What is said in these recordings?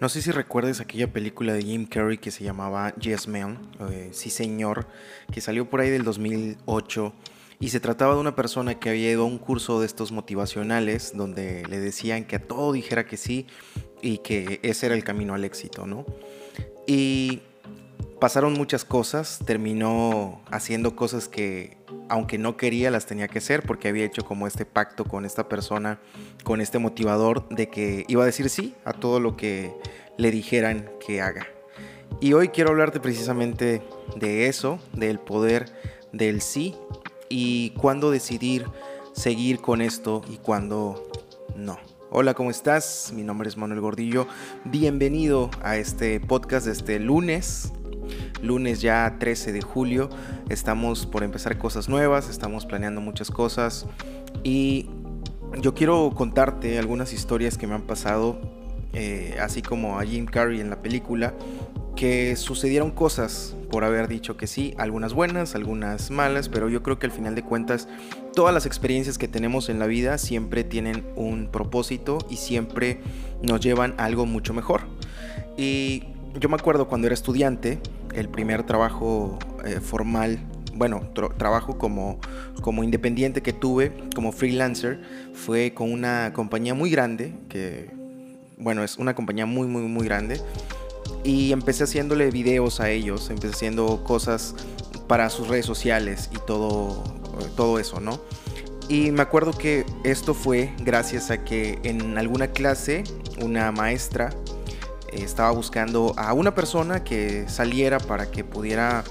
No sé si recuerdes aquella película de Jim Carrey que se llamaba Yes Man, Sí Señor, que salió por ahí del 2008 y se trataba de una persona que había ido a un curso de estos motivacionales donde le decían que a todo dijera que sí y que ese era el camino al éxito, ¿no? Y pasaron muchas cosas, terminó haciendo cosas que aunque no quería las tenía que hacer porque había hecho como este pacto con esta persona, con este motivador de que iba a decir sí a todo lo que le dijeran que haga. Y hoy quiero hablarte precisamente de eso, del poder del sí y cuándo decidir seguir con esto y cuándo no. Hola, ¿cómo estás? Mi nombre es Manuel Gordillo. Bienvenido a este podcast de este lunes lunes ya 13 de julio. Estamos por empezar cosas nuevas, estamos planeando muchas cosas y yo quiero contarte algunas historias que me han pasado, eh, así como a Jim Carrey en la película, que sucedieron cosas por haber dicho que sí, algunas buenas, algunas malas, pero yo creo que al final de cuentas todas las experiencias que tenemos en la vida siempre tienen un propósito y siempre nos llevan a algo mucho mejor. Y yo me acuerdo cuando era estudiante, el primer trabajo eh, formal, bueno, trabajo como, como independiente que tuve, como freelancer, fue con una compañía muy grande, que, bueno, es una compañía muy, muy, muy grande. Y empecé haciéndole videos a ellos, empecé haciendo cosas para sus redes sociales y todo, todo eso, ¿no? Y me acuerdo que esto fue gracias a que en alguna clase una maestra estaba buscando a una persona que saliera para que pudiera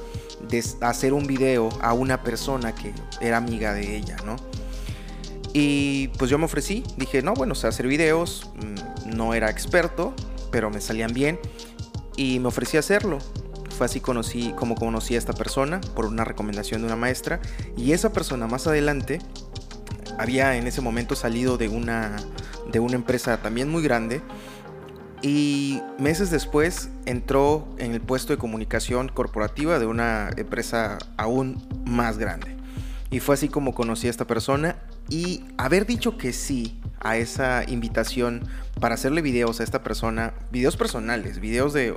hacer un video a una persona que era amiga de ella, ¿no? Y pues yo me ofrecí, dije, no, bueno, sé hacer videos, mm, no era experto, pero me salían bien y me ofrecí a hacerlo. Fue así conocí, como conocí a esta persona por una recomendación de una maestra y esa persona más adelante había en ese momento salido de una, de una empresa también muy grande y meses después entró en el puesto de comunicación corporativa de una empresa aún más grande. Y fue así como conocí a esta persona y haber dicho que sí a esa invitación para hacerle videos a esta persona, videos personales, videos de,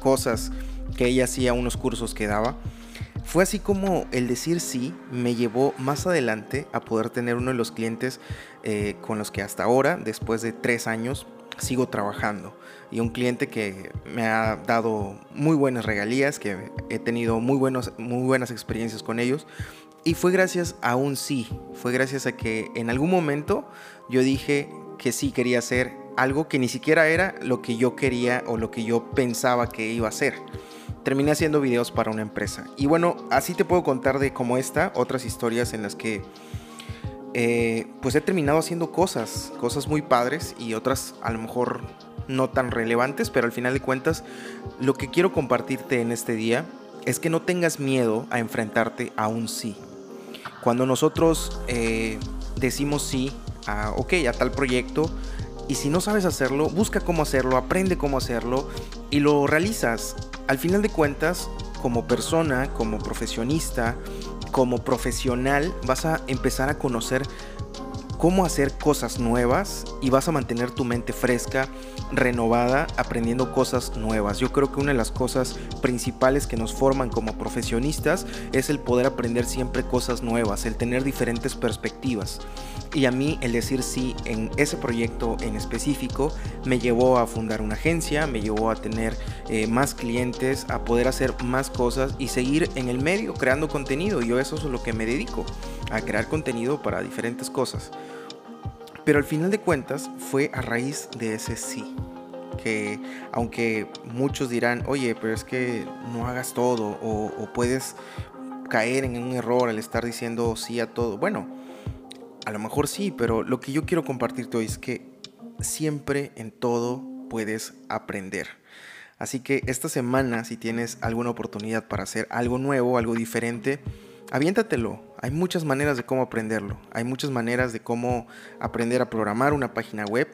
cosas que ella hacía, unos cursos que daba, fue así como el decir sí me llevó más adelante a poder tener uno de los clientes eh, con los que hasta ahora, después de tres años, sigo trabajando. Y un cliente que me ha dado muy buenas regalías, que he tenido muy, buenos, muy buenas experiencias con ellos. Y fue gracias a un sí, fue gracias a que en algún momento yo dije que sí quería hacer algo que ni siquiera era lo que yo quería o lo que yo pensaba que iba a hacer. Terminé haciendo videos para una empresa. Y bueno, así te puedo contar de como esta, otras historias en las que eh, pues he terminado haciendo cosas, cosas muy padres y otras a lo mejor no tan relevantes, pero al final de cuentas lo que quiero compartirte en este día es que no tengas miedo a enfrentarte a un sí. Cuando nosotros eh, decimos sí a, ok, a tal proyecto, y si no sabes hacerlo, busca cómo hacerlo, aprende cómo hacerlo y lo realizas. Al final de cuentas, como persona, como profesionista, como profesional vas a empezar a conocer cómo hacer cosas nuevas y vas a mantener tu mente fresca, renovada, aprendiendo cosas nuevas. Yo creo que una de las cosas principales que nos forman como profesionistas es el poder aprender siempre cosas nuevas, el tener diferentes perspectivas. Y a mí el decir sí en ese proyecto en específico me llevó a fundar una agencia, me llevó a tener eh, más clientes, a poder hacer más cosas y seguir en el medio creando contenido. Yo eso es lo que me dedico, a crear contenido para diferentes cosas. Pero al final de cuentas fue a raíz de ese sí. Que aunque muchos dirán, oye, pero es que no hagas todo o, puedes caer en un error al estar diciendo sí a todo. Bueno, a lo mejor sí, pero lo que yo quiero compartirte hoy es que siempre en todo puedes aprender. Así que esta semana, si tienes alguna oportunidad para hacer algo nuevo, algo diferente, aviéntatelo. Hay muchas maneras de cómo aprenderlo. Hay muchas maneras de cómo aprender a programar una página web.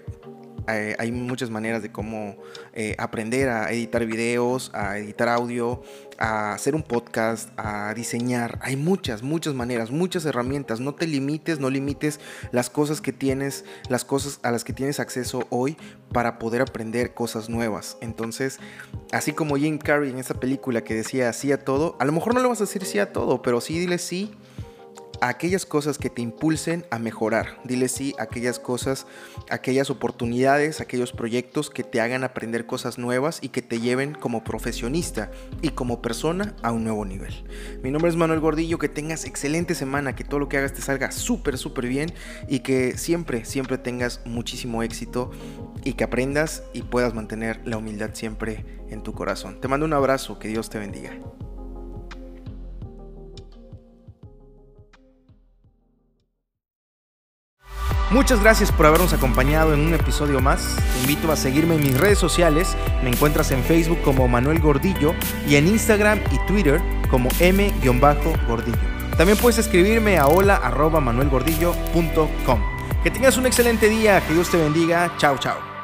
Eh, hay muchas maneras de cómo eh, aprender a editar videos, a editar audio, a hacer un podcast, a diseñar. Hay muchas, muchas maneras, muchas herramientas. No te limites, no limites las cosas que tienes, las cosas a las que tienes acceso hoy para poder aprender cosas nuevas. Entonces, así como Jim Carrey en esa película que decía sí a todo, a lo mejor no le vas a decir sí a todo, pero sí dile sí aquellas cosas que te impulsen a mejorar. Dile sí a aquellas cosas, aquellas oportunidades, aquellos proyectos que te hagan aprender cosas nuevas y que te lleven como profesionista y como persona a un nuevo nivel. Mi nombre es Manuel Gordillo, que tengas excelente semana, que todo lo que hagas te salga súper, súper bien y que siempre, siempre tengas muchísimo éxito y que aprendas y puedas mantener la humildad siempre en tu corazón. Te mando un abrazo, que Dios te bendiga. Muchas gracias por habernos acompañado en un episodio más. Te invito a seguirme en mis redes sociales. Me encuentras en Facebook como Manuel Gordillo y en Instagram y Twitter como M-Gordillo. También puedes escribirme a hola.manuelgordillo.com. Que tengas un excelente día, que Dios te bendiga. Chao, chao.